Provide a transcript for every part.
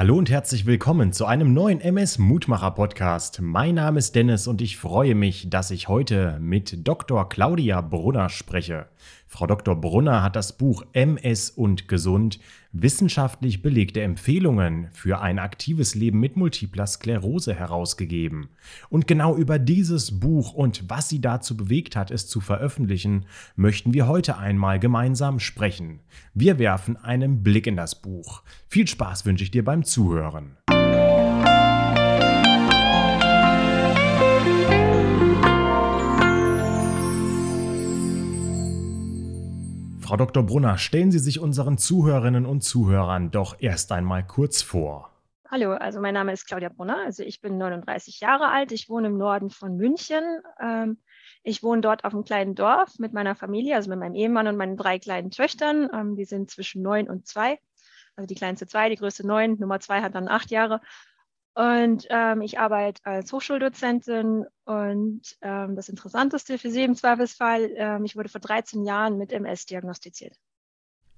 Hallo und herzlich willkommen zu einem neuen MS Mutmacher Podcast. Mein Name ist Dennis und ich freue mich, dass ich heute mit Dr. Claudia Brunner spreche. Frau Dr. Brunner hat das Buch MS und Gesund wissenschaftlich belegte Empfehlungen für ein aktives Leben mit multipler Sklerose herausgegeben. Und genau über dieses Buch und was sie dazu bewegt hat, es zu veröffentlichen, möchten wir heute einmal gemeinsam sprechen. Wir werfen einen Blick in das Buch. Viel Spaß wünsche ich dir beim Zuhören. Frau Dr. Brunner, stellen Sie sich unseren Zuhörerinnen und Zuhörern doch erst einmal kurz vor. Hallo, also mein Name ist Claudia Brunner. Also ich bin 39 Jahre alt. Ich wohne im Norden von München. Ähm, ich wohne dort auf einem kleinen Dorf mit meiner Familie, also mit meinem Ehemann und meinen drei kleinen Töchtern. Ähm, die sind zwischen neun und zwei. Also die kleinste zwei, die größte neun, Nummer zwei hat dann acht Jahre. Und ähm, ich arbeite als Hochschuldozentin und ähm, das Interessanteste für Sie im Zweifelsfall, ähm, ich wurde vor 13 Jahren mit MS diagnostiziert.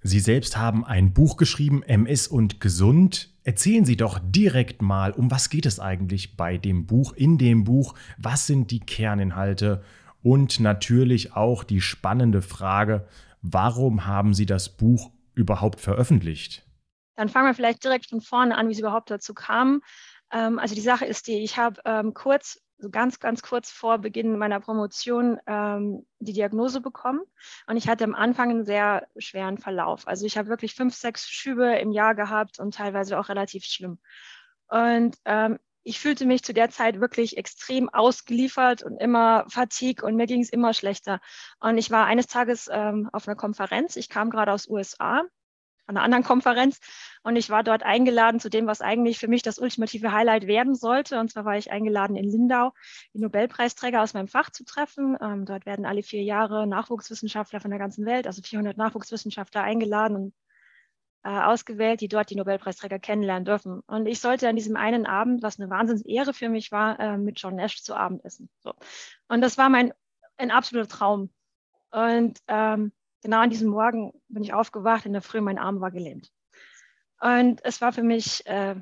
Sie selbst haben ein Buch geschrieben, MS und Gesund. Erzählen Sie doch direkt mal, um was geht es eigentlich bei dem Buch, in dem Buch, was sind die Kerninhalte und natürlich auch die spannende Frage, warum haben Sie das Buch überhaupt veröffentlicht? Dann fangen wir vielleicht direkt von vorne an, wie es überhaupt dazu kam. Ähm, also die Sache ist die, ich habe ähm, kurz, so ganz, ganz kurz vor Beginn meiner Promotion ähm, die Diagnose bekommen und ich hatte am Anfang einen sehr schweren Verlauf. Also ich habe wirklich fünf, sechs Schübe im Jahr gehabt und teilweise auch relativ schlimm. Und ähm, ich fühlte mich zu der Zeit wirklich extrem ausgeliefert und immer Fatigue und mir ging es immer schlechter. Und ich war eines Tages ähm, auf einer Konferenz. Ich kam gerade aus USA an einer anderen Konferenz und ich war dort eingeladen zu dem, was eigentlich für mich das ultimative Highlight werden sollte. Und zwar war ich eingeladen in Lindau, die Nobelpreisträger aus meinem Fach zu treffen. Ähm, dort werden alle vier Jahre Nachwuchswissenschaftler von der ganzen Welt, also 400 Nachwuchswissenschaftler eingeladen und äh, ausgewählt, die dort die Nobelpreisträger kennenlernen dürfen. Und ich sollte an diesem einen Abend, was eine Wahnsinnsehre für mich war, äh, mit John Nash zu Abend essen. So. Und das war mein ein absoluter Traum. Und ähm, genau an diesem Morgen bin ich aufgewacht, in der Früh, mein Arm war gelähmt. Und es war für mich äh,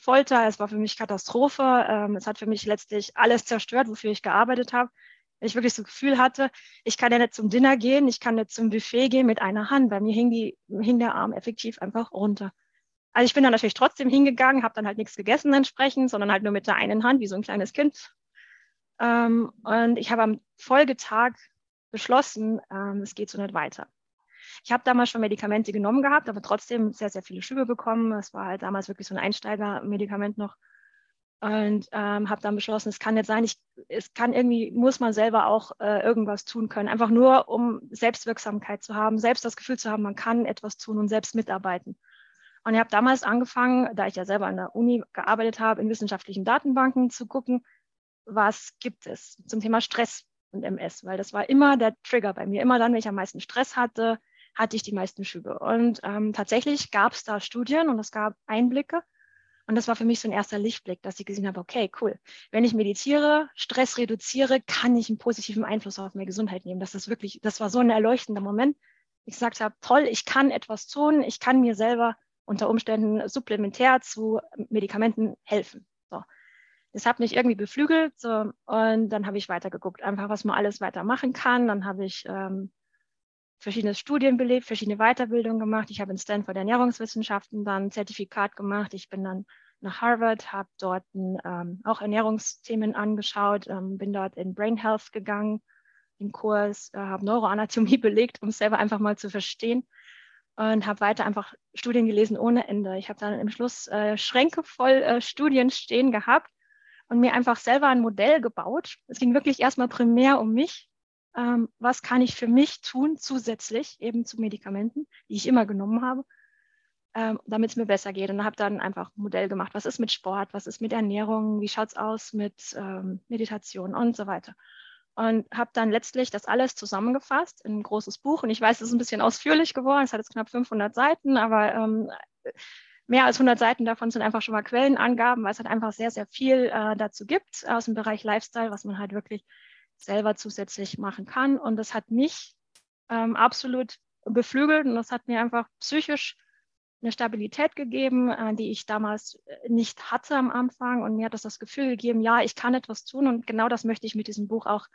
Folter, es war für mich Katastrophe. Ähm, es hat für mich letztlich alles zerstört, wofür ich gearbeitet habe. Ich wirklich so Gefühl hatte, ich kann ja nicht zum Dinner gehen, ich kann nicht zum Buffet gehen mit einer Hand. Bei mir hing, die, hing der Arm effektiv einfach runter. Also ich bin dann natürlich trotzdem hingegangen, habe dann halt nichts gegessen entsprechend, sondern halt nur mit der einen Hand, wie so ein kleines Kind. Ähm, und ich habe am Folgetag beschlossen, ähm, es geht so nicht weiter. Ich habe damals schon Medikamente genommen gehabt, aber trotzdem sehr, sehr viele Schübe bekommen. Es war halt damals wirklich so ein Einsteigermedikament noch. Und ähm, habe dann beschlossen, es kann nicht sein, ich, es kann irgendwie, muss man selber auch äh, irgendwas tun können. Einfach nur, um Selbstwirksamkeit zu haben, selbst das Gefühl zu haben, man kann etwas tun und selbst mitarbeiten. Und ich habe damals angefangen, da ich ja selber an der Uni gearbeitet habe, in wissenschaftlichen Datenbanken zu gucken, was gibt es zum Thema Stress und MS, weil das war immer der Trigger bei mir. Immer dann, wenn ich am meisten Stress hatte, hatte ich die meisten Schübe. Und ähm, tatsächlich gab es da Studien und es gab Einblicke. Und das war für mich so ein erster Lichtblick, dass ich gesehen habe, okay, cool. Wenn ich meditiere, Stress reduziere, kann ich einen positiven Einfluss auf meine Gesundheit nehmen. Das ist wirklich, das war so ein erleuchtender Moment. Ich gesagt habe, toll, ich kann etwas tun, ich kann mir selber unter Umständen supplementär zu Medikamenten helfen. So das hat mich irgendwie beflügelt so, und dann habe ich weitergeguckt, einfach was man alles weitermachen kann. Dann habe ich ähm, verschiedene Studien belebt, verschiedene Weiterbildungen gemacht. Ich habe in Stanford Ernährungswissenschaften dann ein Zertifikat gemacht. Ich bin dann nach Harvard, habe dort ähm, auch Ernährungsthemen angeschaut, ähm, bin dort in Brain Health gegangen, im Kurs, äh, habe Neuroanatomie belegt, um es selber einfach mal zu verstehen und habe weiter einfach Studien gelesen ohne Ende. Ich habe dann im Schluss äh, Schränke voll äh, Studien stehen gehabt und mir einfach selber ein Modell gebaut. Es ging wirklich erstmal primär um mich. Ähm, was kann ich für mich tun, zusätzlich eben zu Medikamenten, die ich immer genommen habe, ähm, damit es mir besser geht. Und habe dann einfach ein Modell gemacht. Was ist mit Sport? Was ist mit Ernährung? Wie schaut es aus mit ähm, Meditation und so weiter? Und habe dann letztlich das alles zusammengefasst in ein großes Buch. Und ich weiß, es ist ein bisschen ausführlich geworden. Es hat jetzt knapp 500 Seiten, aber ähm, mehr als 100 Seiten davon sind einfach schon mal Quellenangaben, weil es halt einfach sehr, sehr viel äh, dazu gibt aus dem Bereich Lifestyle, was man halt wirklich selber zusätzlich machen kann. Und das hat mich ähm, absolut beflügelt und das hat mir einfach psychisch eine Stabilität gegeben, äh, die ich damals äh, nicht hatte am Anfang. Und mir hat das das Gefühl gegeben, ja, ich kann etwas tun. Und genau das möchte ich mit diesem Buch auch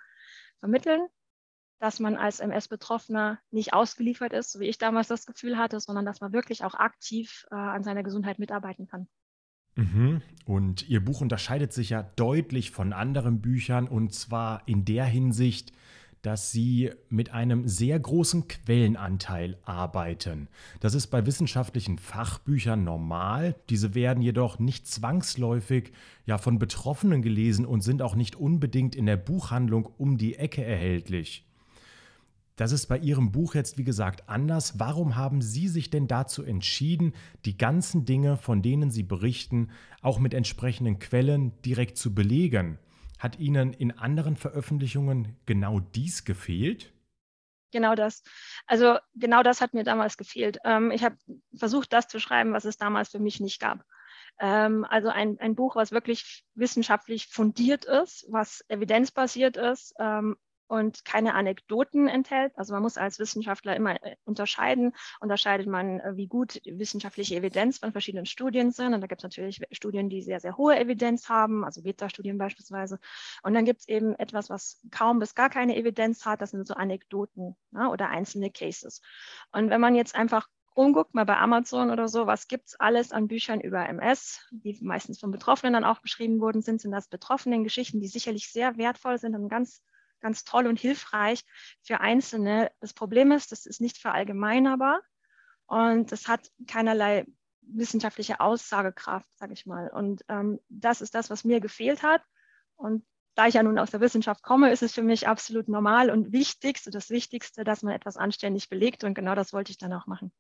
vermitteln, dass man als MS-Betroffener nicht ausgeliefert ist, so wie ich damals das Gefühl hatte, sondern dass man wirklich auch aktiv äh, an seiner Gesundheit mitarbeiten kann. Mhm. Und Ihr Buch unterscheidet sich ja deutlich von anderen Büchern und zwar in der Hinsicht, dass sie mit einem sehr großen Quellenanteil arbeiten. Das ist bei wissenschaftlichen Fachbüchern normal. Diese werden jedoch nicht zwangsläufig ja von Betroffenen gelesen und sind auch nicht unbedingt in der Buchhandlung um die Ecke erhältlich. Das ist bei Ihrem Buch jetzt, wie gesagt, anders. Warum haben Sie sich denn dazu entschieden, die ganzen Dinge, von denen Sie berichten, auch mit entsprechenden Quellen direkt zu belegen? Hat Ihnen in anderen Veröffentlichungen genau dies gefehlt? Genau das. Also genau das hat mir damals gefehlt. Ähm, ich habe versucht, das zu schreiben, was es damals für mich nicht gab. Ähm, also ein, ein Buch, was wirklich wissenschaftlich fundiert ist, was evidenzbasiert ist, ähm, und keine Anekdoten enthält. Also man muss als Wissenschaftler immer äh, unterscheiden. Unterscheidet man, äh, wie gut wissenschaftliche Evidenz von verschiedenen Studien sind. Und da gibt es natürlich Studien, die sehr, sehr hohe Evidenz haben, also Beta-Studien beispielsweise. Und dann gibt es eben etwas, was kaum bis gar keine Evidenz hat. Das sind so Anekdoten ja, oder einzelne Cases. Und wenn man jetzt einfach umguckt, mal bei Amazon oder so, was gibt es alles an Büchern über MS, die meistens von Betroffenen dann auch beschrieben worden sind, sind das Betroffenen Geschichten, die sicherlich sehr wertvoll sind und ganz ganz toll und hilfreich für Einzelne. Das Problem ist, das ist nicht verallgemeinerbar und das hat keinerlei wissenschaftliche Aussagekraft, sage ich mal. Und ähm, das ist das, was mir gefehlt hat. Und da ich ja nun aus der Wissenschaft komme, ist es für mich absolut normal und wichtig, das Wichtigste, dass man etwas anständig belegt. Und genau das wollte ich dann auch machen.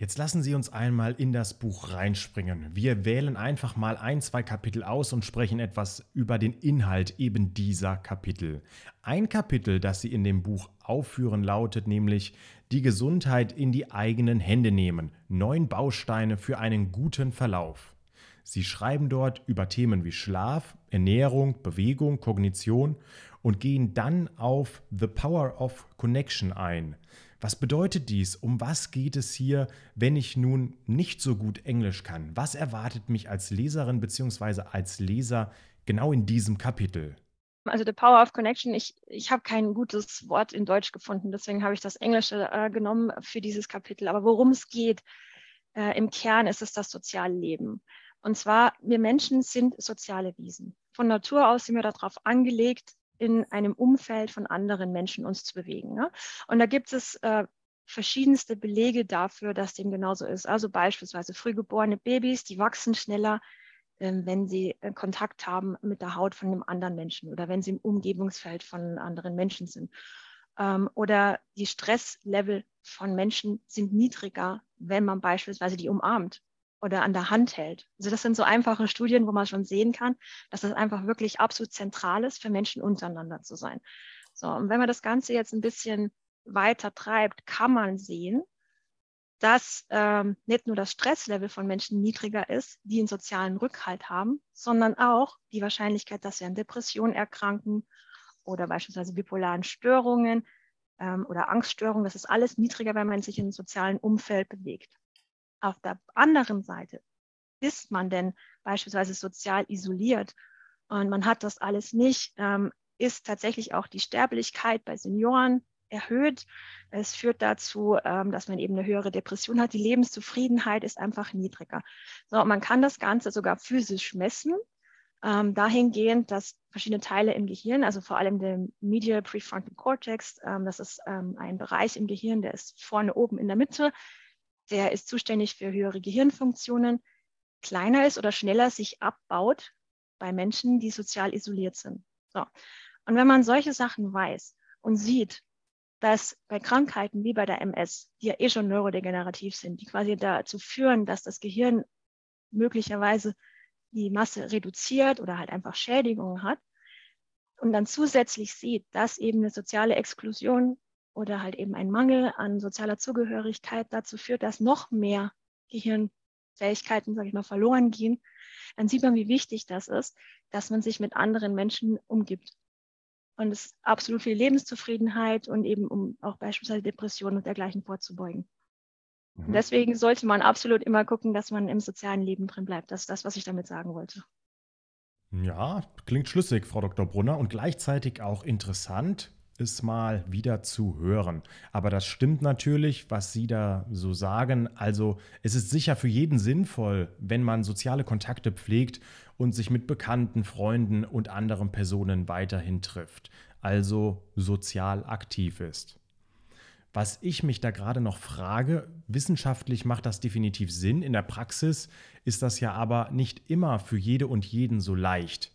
Jetzt lassen Sie uns einmal in das Buch reinspringen. Wir wählen einfach mal ein, zwei Kapitel aus und sprechen etwas über den Inhalt eben dieser Kapitel. Ein Kapitel, das Sie in dem Buch aufführen, lautet nämlich Die Gesundheit in die eigenen Hände nehmen. Neun Bausteine für einen guten Verlauf. Sie schreiben dort über Themen wie Schlaf, Ernährung, Bewegung, Kognition und gehen dann auf The Power of Connection ein. Was bedeutet dies? Um was geht es hier, wenn ich nun nicht so gut Englisch kann? Was erwartet mich als Leserin bzw. als Leser genau in diesem Kapitel? Also The Power of Connection, ich, ich habe kein gutes Wort in Deutsch gefunden, deswegen habe ich das Englische äh, genommen für dieses Kapitel. Aber worum es geht, äh, im Kern ist es das soziale Leben. Und zwar, wir Menschen sind soziale Wesen. Von Natur aus sind wir darauf angelegt, in einem Umfeld von anderen Menschen uns zu bewegen. Ne? Und da gibt es äh, verschiedenste Belege dafür, dass dem genauso ist. Also beispielsweise frühgeborene Babys, die wachsen schneller, äh, wenn sie äh, Kontakt haben mit der Haut von einem anderen Menschen oder wenn sie im Umgebungsfeld von anderen Menschen sind. Ähm, oder die Stresslevel von Menschen sind niedriger, wenn man beispielsweise die umarmt oder an der Hand hält. Also das sind so einfache Studien, wo man schon sehen kann, dass das einfach wirklich absolut zentral ist, für Menschen untereinander zu sein. So, und wenn man das Ganze jetzt ein bisschen weiter treibt, kann man sehen, dass ähm, nicht nur das Stresslevel von Menschen niedriger ist, die einen sozialen Rückhalt haben, sondern auch die Wahrscheinlichkeit, dass sie an Depressionen erkranken oder beispielsweise bipolaren Störungen ähm, oder Angststörungen, das ist alles niedriger, wenn man sich in einem sozialen Umfeld bewegt. Auf der anderen Seite ist man denn beispielsweise sozial isoliert und man hat das alles nicht, ähm, ist tatsächlich auch die Sterblichkeit bei Senioren erhöht. Es führt dazu, ähm, dass man eben eine höhere Depression hat. Die Lebenszufriedenheit ist einfach niedriger. So, man kann das Ganze sogar physisch messen, ähm, dahingehend, dass verschiedene Teile im Gehirn, also vor allem der Medial Prefrontal Cortex, ähm, das ist ähm, ein Bereich im Gehirn, der ist vorne oben in der Mitte, der ist zuständig für höhere Gehirnfunktionen, kleiner ist oder schneller sich abbaut bei Menschen, die sozial isoliert sind. So. Und wenn man solche Sachen weiß und sieht, dass bei Krankheiten wie bei der MS, die ja eh schon neurodegenerativ sind, die quasi dazu führen, dass das Gehirn möglicherweise die Masse reduziert oder halt einfach Schädigungen hat, und dann zusätzlich sieht, dass eben eine soziale Exklusion oder halt eben ein Mangel an sozialer Zugehörigkeit dazu führt, dass noch mehr Gehirnfähigkeiten, sage ich mal, verloren gehen, dann sieht man, wie wichtig das ist, dass man sich mit anderen Menschen umgibt. Und es ist absolut viel Lebenszufriedenheit und eben um auch beispielsweise Depressionen und dergleichen vorzubeugen. Mhm. deswegen sollte man absolut immer gucken, dass man im sozialen Leben drin bleibt. Das ist das, was ich damit sagen wollte. Ja, klingt schlüssig, Frau Dr. Brunner, und gleichzeitig auch interessant, es mal wieder zu hören. Aber das stimmt natürlich, was Sie da so sagen. Also es ist sicher für jeden sinnvoll, wenn man soziale Kontakte pflegt und sich mit Bekannten, Freunden und anderen Personen weiterhin trifft. Also sozial aktiv ist. Was ich mich da gerade noch frage, wissenschaftlich macht das definitiv Sinn, in der Praxis ist das ja aber nicht immer für jede und jeden so leicht.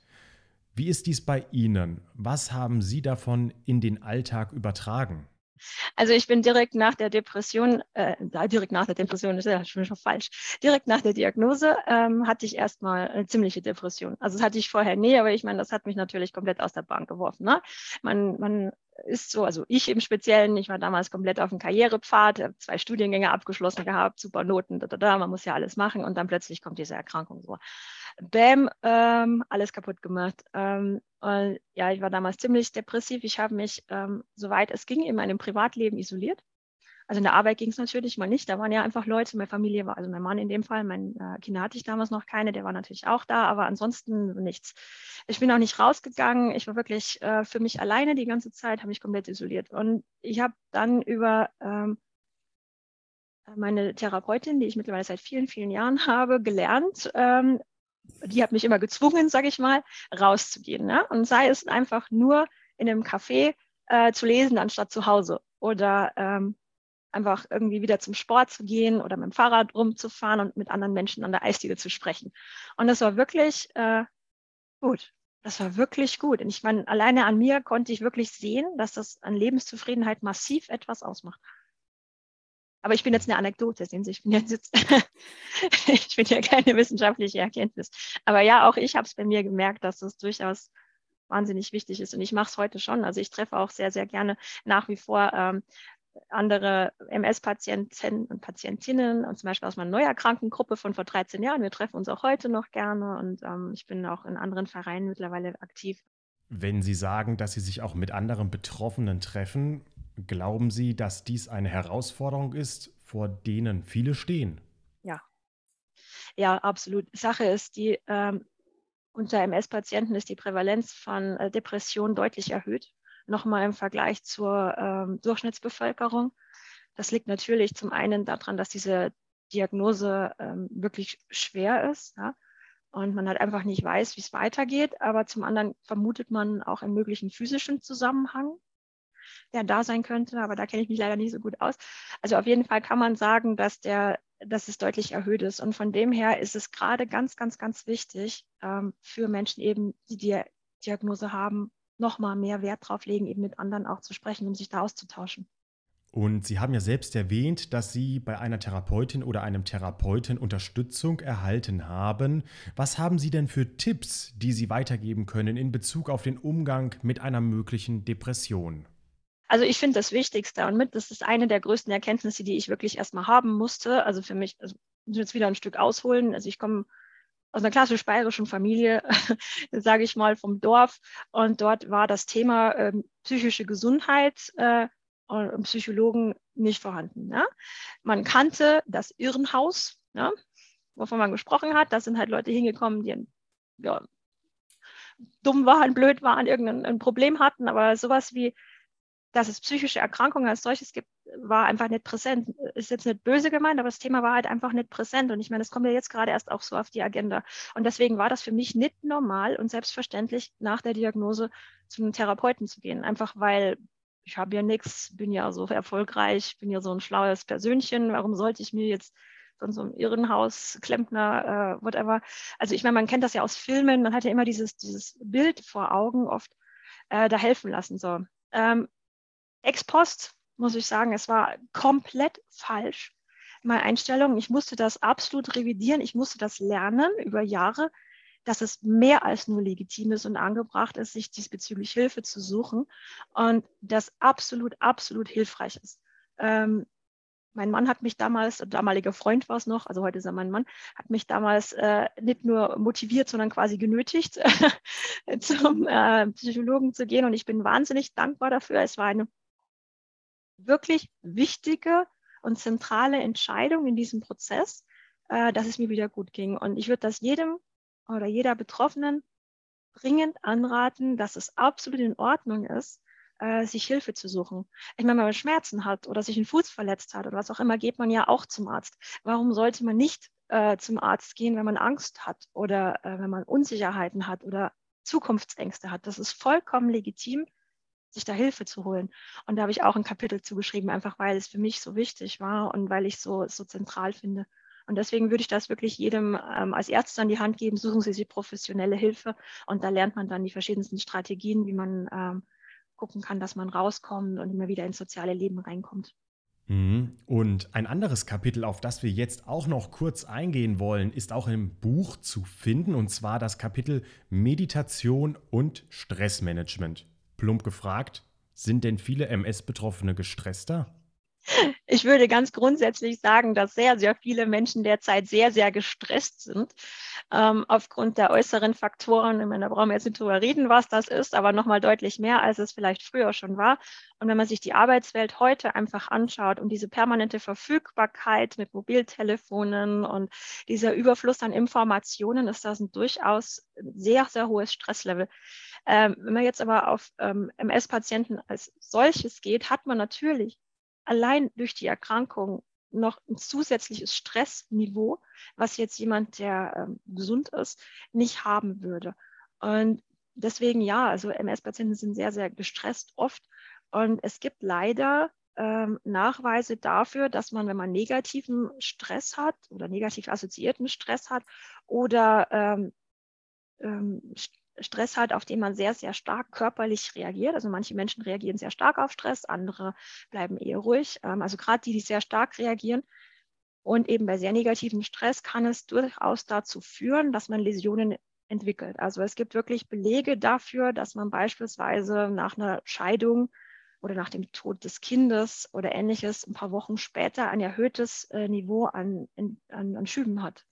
Wie ist dies bei Ihnen? Was haben Sie davon in den Alltag übertragen? Also ich bin direkt nach der Depression, äh, direkt nach der Depression ist ja schon falsch, direkt nach der Diagnose ähm, hatte ich erstmal eine ziemliche Depression. Also das hatte ich vorher nie, aber ich meine, das hat mich natürlich komplett aus der Bahn geworfen. Ne? Man, man ist so, also ich im Speziellen, ich war damals komplett auf dem Karrierepfad, habe zwei Studiengänge abgeschlossen gehabt, super Noten, da, da, da, man muss ja alles machen und dann plötzlich kommt diese Erkrankung so. Bäm, ähm, alles kaputt gemacht. Ähm, ja, ich war damals ziemlich depressiv. Ich habe mich, ähm, soweit es ging, in meinem Privatleben isoliert. Also in der Arbeit ging es natürlich mal nicht. Da waren ja einfach Leute, meine Familie war, also mein Mann in dem Fall, mein äh, Kinder hatte ich damals noch keine, der war natürlich auch da, aber ansonsten nichts. Ich bin auch nicht rausgegangen. Ich war wirklich äh, für mich alleine die ganze Zeit, habe mich komplett isoliert. Und ich habe dann über ähm, meine Therapeutin, die ich mittlerweile seit vielen, vielen Jahren habe, gelernt, ähm, die hat mich immer gezwungen, sage ich mal, rauszugehen. Ne? Und sei es einfach nur in einem Café äh, zu lesen, anstatt zu Hause. Oder ähm, einfach irgendwie wieder zum Sport zu gehen oder mit dem Fahrrad rumzufahren und mit anderen Menschen an der Eisdiele zu sprechen. Und das war wirklich äh, gut. Das war wirklich gut. Und ich meine, alleine an mir konnte ich wirklich sehen, dass das an Lebenszufriedenheit massiv etwas ausmacht. Aber ich bin jetzt eine Anekdote, sehen Sie, ich bin jetzt, ich bin ja keine wissenschaftliche Erkenntnis. Aber ja, auch ich habe es bei mir gemerkt, dass es durchaus wahnsinnig wichtig ist. Und ich mache es heute schon. Also ich treffe auch sehr, sehr gerne nach wie vor ähm, andere MS-Patienten und Patientinnen und zum Beispiel aus meiner Neuerkrankengruppe von vor 13 Jahren. Wir treffen uns auch heute noch gerne und ähm, ich bin auch in anderen Vereinen mittlerweile aktiv. Wenn Sie sagen, dass Sie sich auch mit anderen Betroffenen treffen, Glauben Sie, dass dies eine Herausforderung ist, vor denen viele stehen? Ja, ja, absolut. Sache ist, die ähm, unter MS-Patienten ist die Prävalenz von äh, Depressionen deutlich erhöht, nochmal im Vergleich zur ähm, Durchschnittsbevölkerung. Das liegt natürlich zum einen daran, dass diese Diagnose ähm, wirklich schwer ist ja, und man halt einfach nicht weiß, wie es weitergeht. Aber zum anderen vermutet man auch einen möglichen physischen Zusammenhang der da sein könnte, aber da kenne ich mich leider nicht so gut aus. Also auf jeden Fall kann man sagen, dass der dass es deutlich erhöht ist. Und von dem her ist es gerade ganz, ganz, ganz wichtig ähm, für Menschen eben, die die Diagnose haben, nochmal mehr Wert drauf legen, eben mit anderen auch zu sprechen, um sich da auszutauschen. Und Sie haben ja selbst erwähnt, dass Sie bei einer Therapeutin oder einem Therapeuten Unterstützung erhalten haben. Was haben Sie denn für Tipps, die Sie weitergeben können in Bezug auf den Umgang mit einer möglichen Depression? Also ich finde das Wichtigste und mit, das ist eine der größten Erkenntnisse, die ich wirklich erstmal haben musste. Also für mich, also muss jetzt wieder ein Stück ausholen. Also ich komme aus einer klassisch bayerischen Familie, sage ich mal, vom Dorf. Und dort war das Thema äh, psychische Gesundheit äh, und Psychologen nicht vorhanden. Ja? Man kannte das Irrenhaus, ja? wovon man gesprochen hat. Da sind halt Leute hingekommen, die ja, dumm waren, blöd waren, irgendein Problem hatten. Aber sowas wie dass es psychische Erkrankungen als solches gibt, war einfach nicht präsent. Ist jetzt nicht böse gemeint, aber das Thema war halt einfach nicht präsent. Und ich meine, das kommt ja jetzt gerade erst auch so auf die Agenda. Und deswegen war das für mich nicht normal und selbstverständlich, nach der Diagnose zu einem Therapeuten zu gehen. Einfach weil ich habe ja nichts, bin ja so erfolgreich, bin ja so ein schlaues Persönchen. Warum sollte ich mir jetzt von so einem Irrenhaus, Klempner, äh, whatever. Also ich meine, man kennt das ja aus Filmen, man hat ja immer dieses, dieses Bild vor Augen oft äh, da helfen lassen. So. Ähm, Ex post muss ich sagen, es war komplett falsch. Meine Einstellung, ich musste das absolut revidieren, ich musste das lernen über Jahre, dass es mehr als nur legitim ist und angebracht ist, sich diesbezüglich Hilfe zu suchen und das absolut, absolut hilfreich ist. Ähm, mein Mann hat mich damals, damaliger Freund war es noch, also heute ist er mein Mann, hat mich damals äh, nicht nur motiviert, sondern quasi genötigt, zum äh, Psychologen zu gehen. Und ich bin wahnsinnig dankbar dafür. Es war eine wirklich wichtige und zentrale Entscheidung in diesem Prozess, äh, dass es mir wieder gut ging. Und ich würde das jedem oder jeder Betroffenen dringend anraten, dass es absolut in Ordnung ist, äh, sich Hilfe zu suchen. Ich meine, wenn man Schmerzen hat oder sich einen Fuß verletzt hat oder was auch immer, geht man ja auch zum Arzt. Warum sollte man nicht äh, zum Arzt gehen, wenn man Angst hat oder äh, wenn man Unsicherheiten hat oder Zukunftsängste hat? Das ist vollkommen legitim, sich da Hilfe zu holen. Und da habe ich auch ein Kapitel zugeschrieben, einfach weil es für mich so wichtig war und weil ich es so, so zentral finde. Und deswegen würde ich das wirklich jedem ähm, als Ärzte an die Hand geben, suchen Sie sich professionelle Hilfe und da lernt man dann die verschiedensten Strategien, wie man ähm, gucken kann, dass man rauskommt und immer wieder ins soziale Leben reinkommt. Mhm. Und ein anderes Kapitel, auf das wir jetzt auch noch kurz eingehen wollen, ist auch im Buch zu finden, und zwar das Kapitel Meditation und Stressmanagement. Plump gefragt, sind denn viele MS-Betroffene gestresster? Ich würde ganz grundsätzlich sagen, dass sehr, sehr viele Menschen derzeit sehr, sehr gestresst sind ähm, aufgrund der äußeren Faktoren. Ich meine, da brauchen wir jetzt nicht drüber reden, was das ist, aber nochmal deutlich mehr, als es vielleicht früher schon war. Und wenn man sich die Arbeitswelt heute einfach anschaut und diese permanente Verfügbarkeit mit Mobiltelefonen und dieser Überfluss an Informationen, ist das ein durchaus sehr, sehr hohes Stresslevel. Ähm, wenn man jetzt aber auf ähm, MS-Patienten als solches geht, hat man natürlich allein durch die Erkrankung noch ein zusätzliches Stressniveau, was jetzt jemand, der ähm, gesund ist, nicht haben würde. Und deswegen ja, also MS-Patienten sind sehr, sehr gestresst oft. Und es gibt leider ähm, Nachweise dafür, dass man, wenn man negativen Stress hat oder negativ assoziierten Stress hat oder ähm, ähm, Stress hat, auf den man sehr, sehr stark körperlich reagiert. Also manche Menschen reagieren sehr stark auf Stress, andere bleiben eher ruhig. Ähm, also gerade die, die sehr stark reagieren. Und eben bei sehr negativem Stress kann es durchaus dazu führen, dass man Läsionen entwickelt. Also es gibt wirklich Belege dafür, dass man beispielsweise nach einer Scheidung oder nach dem Tod des Kindes oder ähnliches ein paar Wochen später ein erhöhtes äh, Niveau an, an, an Schüben hat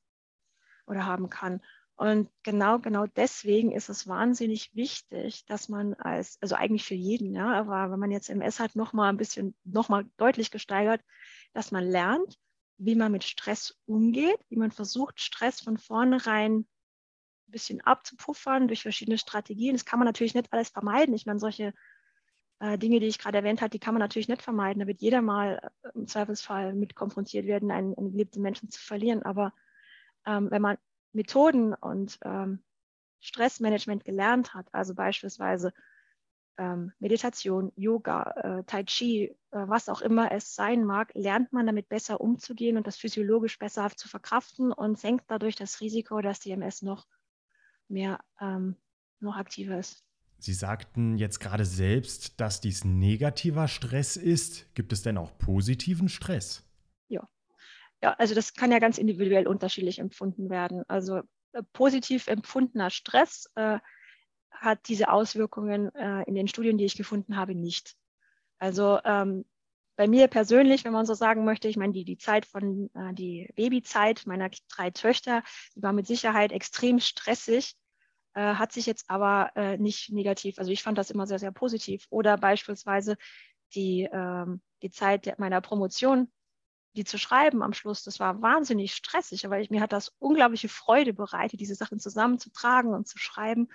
oder haben kann. Und genau, genau deswegen ist es wahnsinnig wichtig, dass man als, also eigentlich für jeden, ja, aber wenn man jetzt MS hat, nochmal ein bisschen, nochmal deutlich gesteigert, dass man lernt, wie man mit Stress umgeht, wie man versucht, Stress von vornherein ein bisschen abzupuffern durch verschiedene Strategien. Das kann man natürlich nicht alles vermeiden. Ich meine, solche äh, Dinge, die ich gerade erwähnt habe, die kann man natürlich nicht vermeiden. Da wird jeder mal äh, im Zweifelsfall mit konfrontiert werden, einen, einen geliebten Menschen zu verlieren. Aber ähm, wenn man Methoden und ähm, Stressmanagement gelernt hat, also beispielsweise ähm, Meditation, Yoga, äh, Tai Chi, äh, was auch immer es sein mag, lernt man damit besser umzugehen und das physiologisch besser zu verkraften und senkt dadurch das Risiko, dass die MS noch mehr, ähm, noch aktiver ist. Sie sagten jetzt gerade selbst, dass dies negativer Stress ist. Gibt es denn auch positiven Stress? Ja, also das kann ja ganz individuell unterschiedlich empfunden werden. Also äh, positiv empfundener Stress äh, hat diese Auswirkungen äh, in den Studien, die ich gefunden habe, nicht. Also ähm, bei mir persönlich, wenn man so sagen möchte, ich meine, die, die Zeit von, äh, die Babyzeit meiner drei Töchter, die war mit Sicherheit extrem stressig, äh, hat sich jetzt aber äh, nicht negativ, also ich fand das immer sehr, sehr positiv. Oder beispielsweise die, ähm, die Zeit meiner Promotion, die zu schreiben am Schluss, das war wahnsinnig stressig, aber ich, mir hat das unglaubliche Freude bereitet, diese Sachen zusammenzutragen und zu schreiben.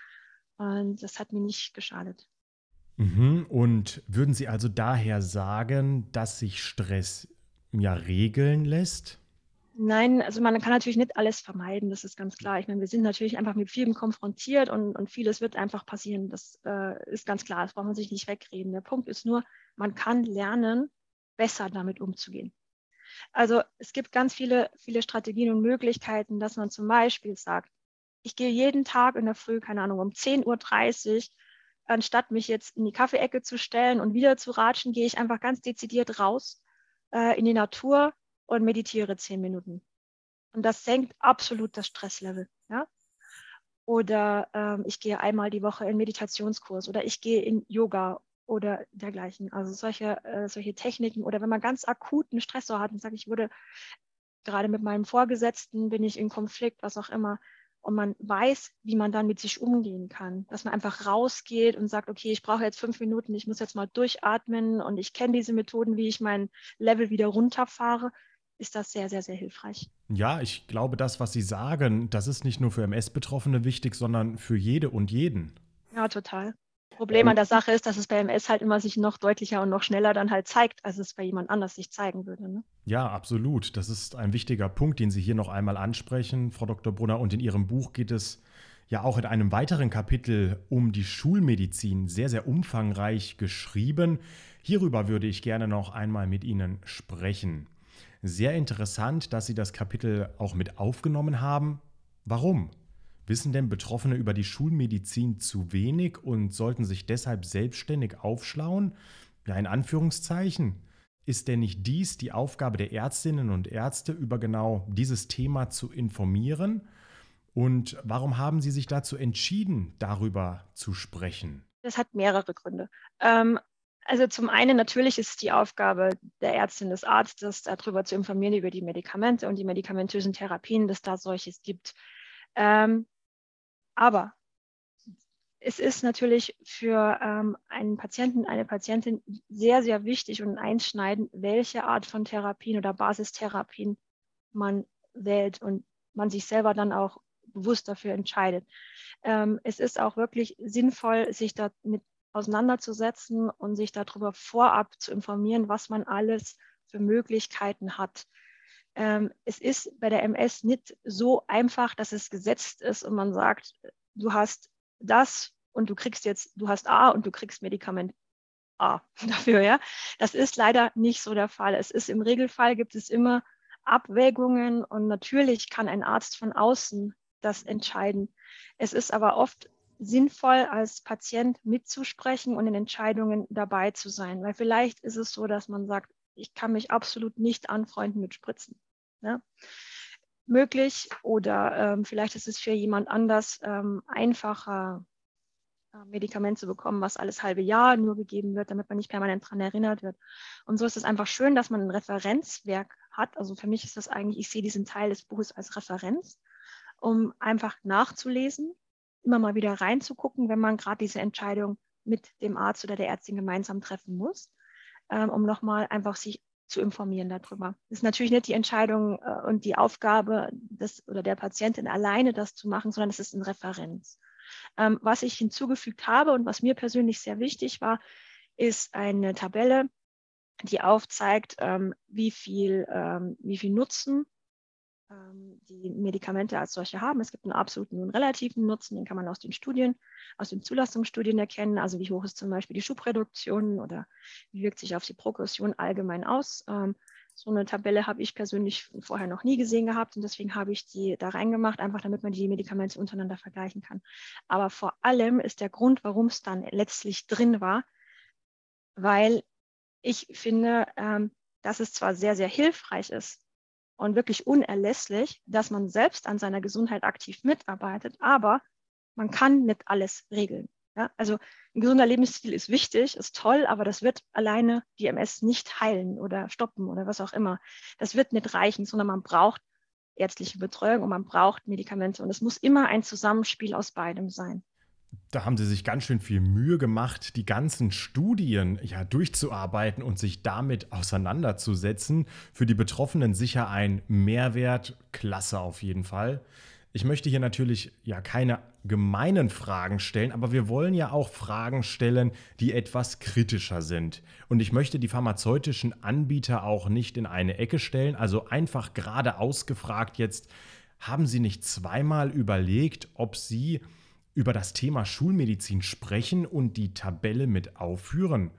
Und das hat mir nicht geschadet. Mhm. Und würden Sie also daher sagen, dass sich Stress ja regeln lässt? Nein, also man kann natürlich nicht alles vermeiden, das ist ganz klar. Ich meine, wir sind natürlich einfach mit vielem konfrontiert und, und vieles wird einfach passieren. Das äh, ist ganz klar, das braucht man sich nicht wegreden. Der Punkt ist nur, man kann lernen, besser damit umzugehen. Also es gibt ganz viele, viele Strategien und Möglichkeiten, dass man zum Beispiel sagt, ich gehe jeden Tag in der Früh, keine Ahnung, um 10.30 Uhr, anstatt mich jetzt in die Kaffeeecke zu stellen und wieder zu ratschen, gehe ich einfach ganz dezidiert raus äh, in die Natur und meditiere zehn Minuten. Und das senkt absolut das Stresslevel. Ja? Oder ähm, ich gehe einmal die Woche in Meditationskurs oder ich gehe in Yoga oder dergleichen. Also solche, äh, solche Techniken oder wenn man ganz akuten Stressor hat und sagt, ich wurde gerade mit meinem Vorgesetzten, bin ich in Konflikt, was auch immer. und man weiß, wie man dann mit sich umgehen kann. Dass man einfach rausgeht und sagt, okay, ich brauche jetzt fünf Minuten, ich muss jetzt mal durchatmen und ich kenne diese Methoden, wie ich mein Level wieder runterfahre, ist das sehr, sehr, sehr hilfreich. Ja, ich glaube, das, was Sie sagen, das ist nicht nur für MS-Betroffene wichtig, sondern für jede und jeden. Ja, total. Problem an der Sache ist, dass es bei MS halt immer sich noch deutlicher und noch schneller dann halt zeigt, als es bei jemand anders sich zeigen würde. Ne? Ja, absolut. Das ist ein wichtiger Punkt, den Sie hier noch einmal ansprechen, Frau Dr. Brunner. Und in Ihrem Buch geht es ja auch in einem weiteren Kapitel um die Schulmedizin, sehr, sehr umfangreich geschrieben. Hierüber würde ich gerne noch einmal mit Ihnen sprechen. Sehr interessant, dass Sie das Kapitel auch mit aufgenommen haben. Warum? Wissen denn Betroffene über die Schulmedizin zu wenig und sollten sich deshalb selbstständig aufschlauen? Ja, in Anführungszeichen. Ist denn nicht dies die Aufgabe der Ärztinnen und Ärzte, über genau dieses Thema zu informieren? Und warum haben Sie sich dazu entschieden, darüber zu sprechen? Das hat mehrere Gründe. Ähm, also zum einen natürlich ist es die Aufgabe der Ärztin, des Arztes, darüber zu informieren über die Medikamente und die medikamentösen Therapien, dass da solches gibt. Ähm, aber es ist natürlich für ähm, einen Patienten, eine Patientin sehr, sehr wichtig und einschneidend, welche Art von Therapien oder Basistherapien man wählt und man sich selber dann auch bewusst dafür entscheidet. Ähm, es ist auch wirklich sinnvoll, sich damit auseinanderzusetzen und sich darüber vorab zu informieren, was man alles für Möglichkeiten hat. Ähm, es ist bei der MS nicht so einfach, dass es gesetzt ist und man sagt, du hast das und du kriegst jetzt, du hast A und du kriegst Medikament A dafür, ja. Das ist leider nicht so der Fall. Es ist im Regelfall gibt es immer Abwägungen und natürlich kann ein Arzt von außen das entscheiden. Es ist aber oft sinnvoll, als Patient mitzusprechen und in Entscheidungen dabei zu sein, weil vielleicht ist es so, dass man sagt, ich kann mich absolut nicht anfreunden mit Spritzen. Ne? Möglich oder ähm, vielleicht ist es für jemand anders ähm, einfacher, äh, Medikament zu bekommen, was alles halbe Jahr nur gegeben wird, damit man nicht permanent daran erinnert wird. Und so ist es einfach schön, dass man ein Referenzwerk hat. Also für mich ist das eigentlich, ich sehe diesen Teil des Buches als Referenz, um einfach nachzulesen, immer mal wieder reinzugucken, wenn man gerade diese Entscheidung mit dem Arzt oder der Ärztin gemeinsam treffen muss, ähm, um nochmal einfach sich zu informieren darüber. Das ist natürlich nicht die Entscheidung äh, und die Aufgabe des oder der Patientin alleine das zu machen, sondern es ist eine Referenz. Ähm, was ich hinzugefügt habe und was mir persönlich sehr wichtig war, ist eine Tabelle, die aufzeigt, ähm, wie, viel, ähm, wie viel Nutzen die Medikamente als solche haben. Es gibt einen absoluten und relativen Nutzen, den kann man aus den Studien, aus den Zulassungsstudien erkennen. Also wie hoch ist zum Beispiel die Schubreduktion oder wie wirkt sich auf die Progression allgemein aus. Ähm, so eine Tabelle habe ich persönlich vorher noch nie gesehen gehabt und deswegen habe ich die da reingemacht, einfach damit man die Medikamente untereinander vergleichen kann. Aber vor allem ist der Grund, warum es dann letztlich drin war, weil ich finde, ähm, dass es zwar sehr, sehr hilfreich ist, und wirklich unerlässlich, dass man selbst an seiner Gesundheit aktiv mitarbeitet, aber man kann nicht alles regeln. Ja? Also ein gesunder Lebensstil ist wichtig, ist toll, aber das wird alleine die MS nicht heilen oder stoppen oder was auch immer. Das wird nicht reichen, sondern man braucht ärztliche Betreuung und man braucht Medikamente. Und es muss immer ein Zusammenspiel aus beidem sein. Da haben sie sich ganz schön viel Mühe gemacht, die ganzen Studien ja durchzuarbeiten und sich damit auseinanderzusetzen. Für die Betroffenen sicher ein Mehrwert, klasse auf jeden Fall. Ich möchte hier natürlich ja keine gemeinen Fragen stellen, aber wir wollen ja auch Fragen stellen, die etwas kritischer sind. Und ich möchte die pharmazeutischen Anbieter auch nicht in eine Ecke stellen, also einfach gerade ausgefragt jetzt, haben Sie nicht zweimal überlegt, ob Sie über das Thema Schulmedizin sprechen und die Tabelle mit aufführen?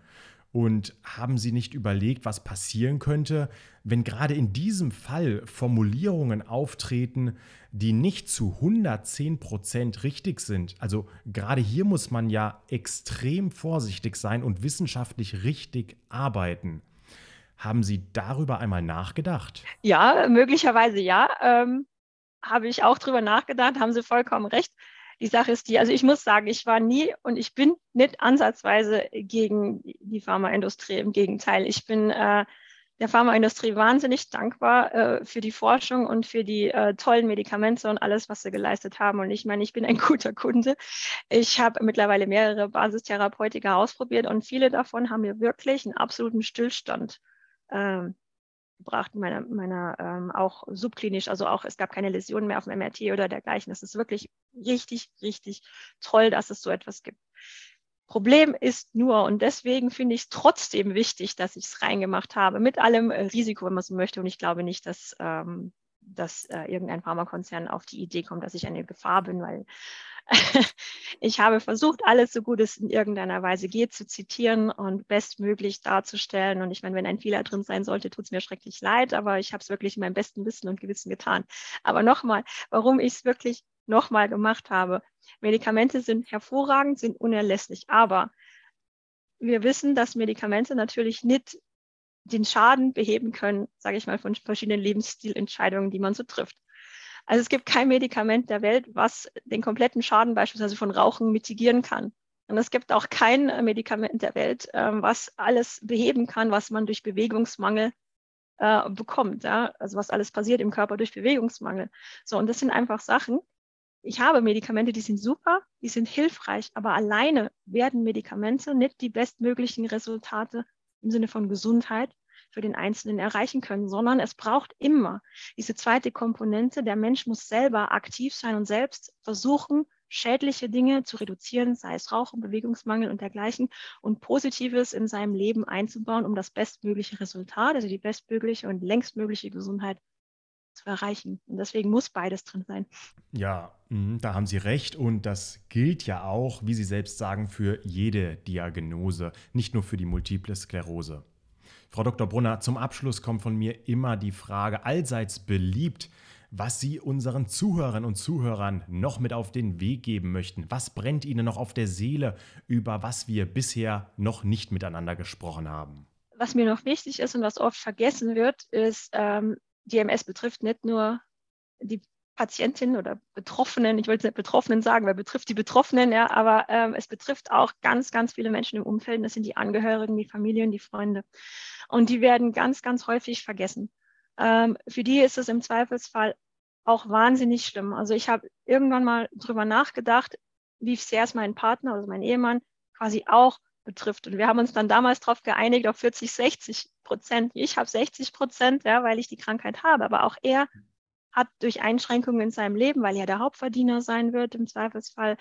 Und haben Sie nicht überlegt, was passieren könnte, wenn gerade in diesem Fall Formulierungen auftreten, die nicht zu 110 Prozent richtig sind? Also gerade hier muss man ja extrem vorsichtig sein und wissenschaftlich richtig arbeiten. Haben Sie darüber einmal nachgedacht? Ja, möglicherweise ja. Ähm, habe ich auch darüber nachgedacht, haben Sie vollkommen recht die Sache ist die, also ich muss sagen, ich war nie und ich bin nicht ansatzweise gegen die Pharmaindustrie. Im Gegenteil, ich bin äh, der Pharmaindustrie wahnsinnig dankbar äh, für die Forschung und für die äh, tollen Medikamente und alles, was sie geleistet haben. Und ich meine, ich bin ein guter Kunde. Ich habe mittlerweile mehrere Basistherapeutika ausprobiert und viele davon haben mir wirklich einen absoluten Stillstand ähm, gebracht, meiner, meiner ähm, auch subklinisch, also auch es gab keine Läsionen mehr auf dem MRT oder dergleichen. Das ist wirklich richtig, richtig toll, dass es so etwas gibt. Problem ist nur, und deswegen finde ich es trotzdem wichtig, dass ich es reingemacht habe, mit allem äh, Risiko, wenn man so möchte. Und ich glaube nicht, dass, ähm, dass äh, irgendein Pharmakonzern auf die Idee kommt, dass ich eine Gefahr bin, weil ich habe versucht, alles so gut es in irgendeiner Weise geht zu zitieren und bestmöglich darzustellen. Und ich meine, wenn ein Fehler drin sein sollte, tut es mir schrecklich leid, aber ich habe es wirklich in meinem besten Wissen und Gewissen getan. Aber nochmal, warum ich es wirklich nochmal gemacht habe. Medikamente sind hervorragend, sind unerlässlich, aber wir wissen, dass Medikamente natürlich nicht den Schaden beheben können, sage ich mal, von verschiedenen Lebensstilentscheidungen, die man so trifft. Also es gibt kein Medikament der Welt, was den kompletten Schaden beispielsweise von Rauchen mitigieren kann. Und es gibt auch kein Medikament der Welt, ähm, was alles beheben kann, was man durch Bewegungsmangel äh, bekommt. Ja? Also was alles passiert im Körper durch Bewegungsmangel. So, und das sind einfach Sachen, ich habe Medikamente, die sind super, die sind hilfreich, aber alleine werden Medikamente nicht die bestmöglichen Resultate im Sinne von Gesundheit für den Einzelnen erreichen können, sondern es braucht immer diese zweite Komponente. Der Mensch muss selber aktiv sein und selbst versuchen, schädliche Dinge zu reduzieren, sei es Rauchen, Bewegungsmangel und dergleichen, und Positives in seinem Leben einzubauen, um das bestmögliche Resultat, also die bestmögliche und längstmögliche Gesundheit zu erreichen. Und deswegen muss beides drin sein. Ja, mhm, da haben Sie recht. Und das gilt ja auch, wie Sie selbst sagen, für jede Diagnose, nicht nur für die multiple Sklerose. Frau Dr. Brunner, zum Abschluss kommt von mir immer die Frage, allseits beliebt, was Sie unseren Zuhörern und Zuhörern noch mit auf den Weg geben möchten. Was brennt Ihnen noch auf der Seele, über was wir bisher noch nicht miteinander gesprochen haben? Was mir noch wichtig ist und was oft vergessen wird, ist, ähm, DMS betrifft nicht nur die Patientin oder Betroffenen, ich wollte nicht Betroffenen sagen, weil betrifft die Betroffenen, ja, aber ähm, es betrifft auch ganz, ganz viele Menschen im Umfeld. Das sind die Angehörigen, die Familien, die Freunde. Und die werden ganz, ganz häufig vergessen. Ähm, für die ist es im Zweifelsfall auch wahnsinnig schlimm. Also ich habe irgendwann mal drüber nachgedacht, wie sehr es meinen Partner, also mein Ehemann, quasi auch betrifft. Und wir haben uns dann damals darauf geeinigt, auf 40, 60 Prozent. Ich habe 60 Prozent, ja, weil ich die Krankheit habe. Aber auch er hat durch Einschränkungen in seinem Leben, weil er der Hauptverdiener sein wird im Zweifelsfall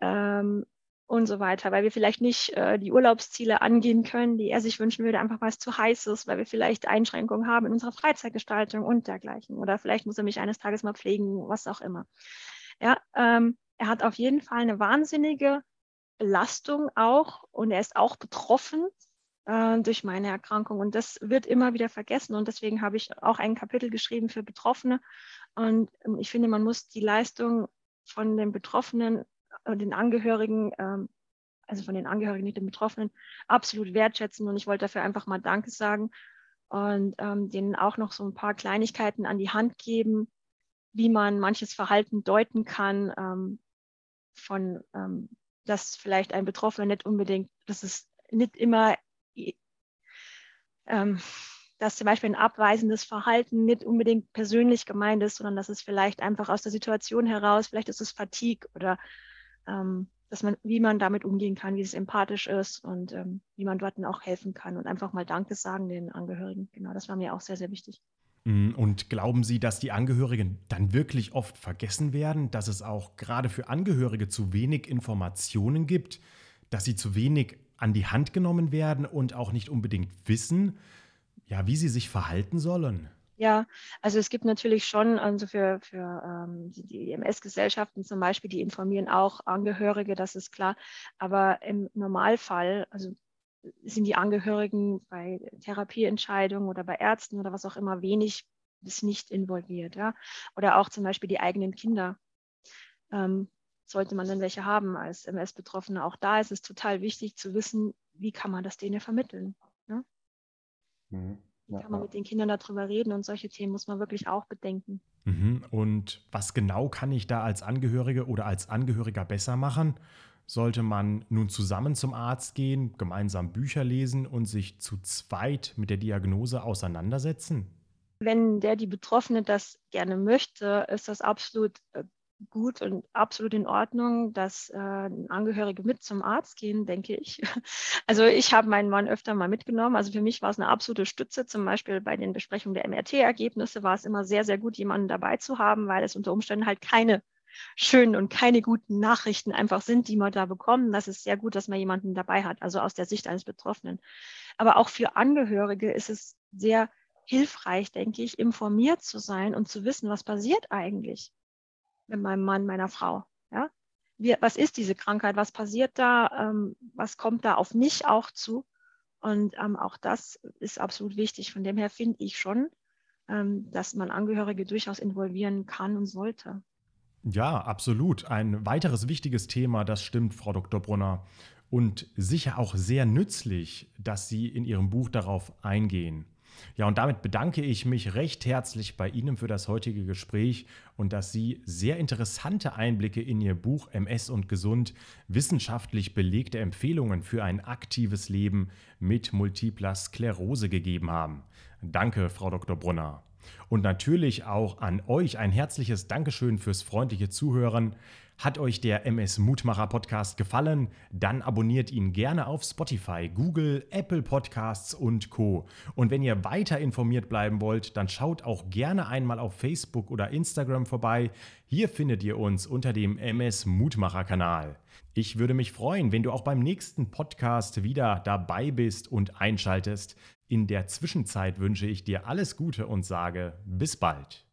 ähm, und so weiter, weil wir vielleicht nicht äh, die Urlaubsziele angehen können, die er sich wünschen würde, einfach weil es zu heiß ist, weil wir vielleicht Einschränkungen haben in unserer Freizeitgestaltung und dergleichen. Oder vielleicht muss er mich eines Tages mal pflegen, was auch immer. Ja, ähm, er hat auf jeden Fall eine wahnsinnige Belastung auch und er ist auch betroffen äh, durch meine Erkrankung. Und das wird immer wieder vergessen. Und deswegen habe ich auch ein Kapitel geschrieben für Betroffene. Und ähm, ich finde, man muss die Leistung von den Betroffenen den Angehörigen, ähm, also von den Angehörigen, nicht den Betroffenen, absolut wertschätzen. Und ich wollte dafür einfach mal Danke sagen und ähm, denen auch noch so ein paar Kleinigkeiten an die Hand geben, wie man manches Verhalten deuten kann ähm, von dass vielleicht ein Betroffener nicht unbedingt, dass es nicht immer, dass zum Beispiel ein abweisendes Verhalten nicht unbedingt persönlich gemeint ist, sondern dass es vielleicht einfach aus der Situation heraus, vielleicht ist es Fatigue oder ähm, dass man, wie man damit umgehen kann, wie es empathisch ist und ähm, wie man dort auch helfen kann und einfach mal Danke sagen den Angehörigen. Genau, das war mir auch sehr, sehr wichtig. Mm, und glauben Sie, dass die Angehörigen dann wirklich oft vergessen werden, dass es auch gerade für Angehörige zu wenig Informationen gibt, dass sie zu wenig an die Hand genommen werden und auch nicht unbedingt wissen, ja, wie sie sich verhalten sollen? Ja, also es gibt natürlich schon, also für, für ähm, die EMS-Gesellschaften zum Beispiel, die informieren auch Angehörige, das ist klar. Aber im Normalfall, also sind die Angehörigen bei Therapieentscheidungen oder bei Ärzten oder was auch immer wenig bis nicht involviert. Ja? Oder auch zum Beispiel die eigenen Kinder. Ähm, sollte man dann welche haben als MS-Betroffene. Auch da ist es total wichtig zu wissen, wie kann man das denen vermitteln. Ja? Mhm. Wie kann man mit den Kindern darüber reden und solche Themen muss man wirklich auch bedenken. Mhm. Und was genau kann ich da als Angehörige oder als Angehöriger besser machen? Sollte man nun zusammen zum Arzt gehen, gemeinsam Bücher lesen und sich zu zweit mit der Diagnose auseinandersetzen? Wenn der die Betroffene das gerne möchte, ist das absolut äh, gut und absolut in Ordnung, dass äh, Angehörige mit zum Arzt gehen, denke ich. Also ich habe meinen Mann öfter mal mitgenommen. Also für mich war es eine absolute Stütze. Zum Beispiel bei den Besprechungen der MRT-Ergebnisse war es immer sehr, sehr gut, jemanden dabei zu haben, weil es unter Umständen halt keine schönen und keine guten Nachrichten einfach sind, die man da bekommen. Das ist sehr gut, dass man jemanden dabei hat, also aus der Sicht eines Betroffenen. Aber auch für Angehörige ist es sehr hilfreich, denke ich, informiert zu sein und zu wissen, was passiert eigentlich mit meinem Mann, meiner Frau. Ja? Wie, was ist diese Krankheit? Was passiert da? Ähm, was kommt da auf mich auch zu? Und ähm, auch das ist absolut wichtig. Von dem her finde ich schon, ähm, dass man Angehörige durchaus involvieren kann und sollte. Ja, absolut. Ein weiteres wichtiges Thema, das stimmt, Frau Dr. Brunner. Und sicher auch sehr nützlich, dass Sie in Ihrem Buch darauf eingehen. Ja, und damit bedanke ich mich recht herzlich bei Ihnen für das heutige Gespräch und dass Sie sehr interessante Einblicke in Ihr Buch MS und Gesund, wissenschaftlich belegte Empfehlungen für ein aktives Leben mit multipler Sklerose gegeben haben. Danke, Frau Dr. Brunner. Und natürlich auch an euch ein herzliches Dankeschön fürs freundliche Zuhören. Hat euch der MS Mutmacher Podcast gefallen? Dann abonniert ihn gerne auf Spotify, Google, Apple Podcasts und Co. Und wenn ihr weiter informiert bleiben wollt, dann schaut auch gerne einmal auf Facebook oder Instagram vorbei. Hier findet ihr uns unter dem MS Mutmacher Kanal. Ich würde mich freuen, wenn du auch beim nächsten Podcast wieder dabei bist und einschaltest. In der Zwischenzeit wünsche ich dir alles Gute und sage bis bald.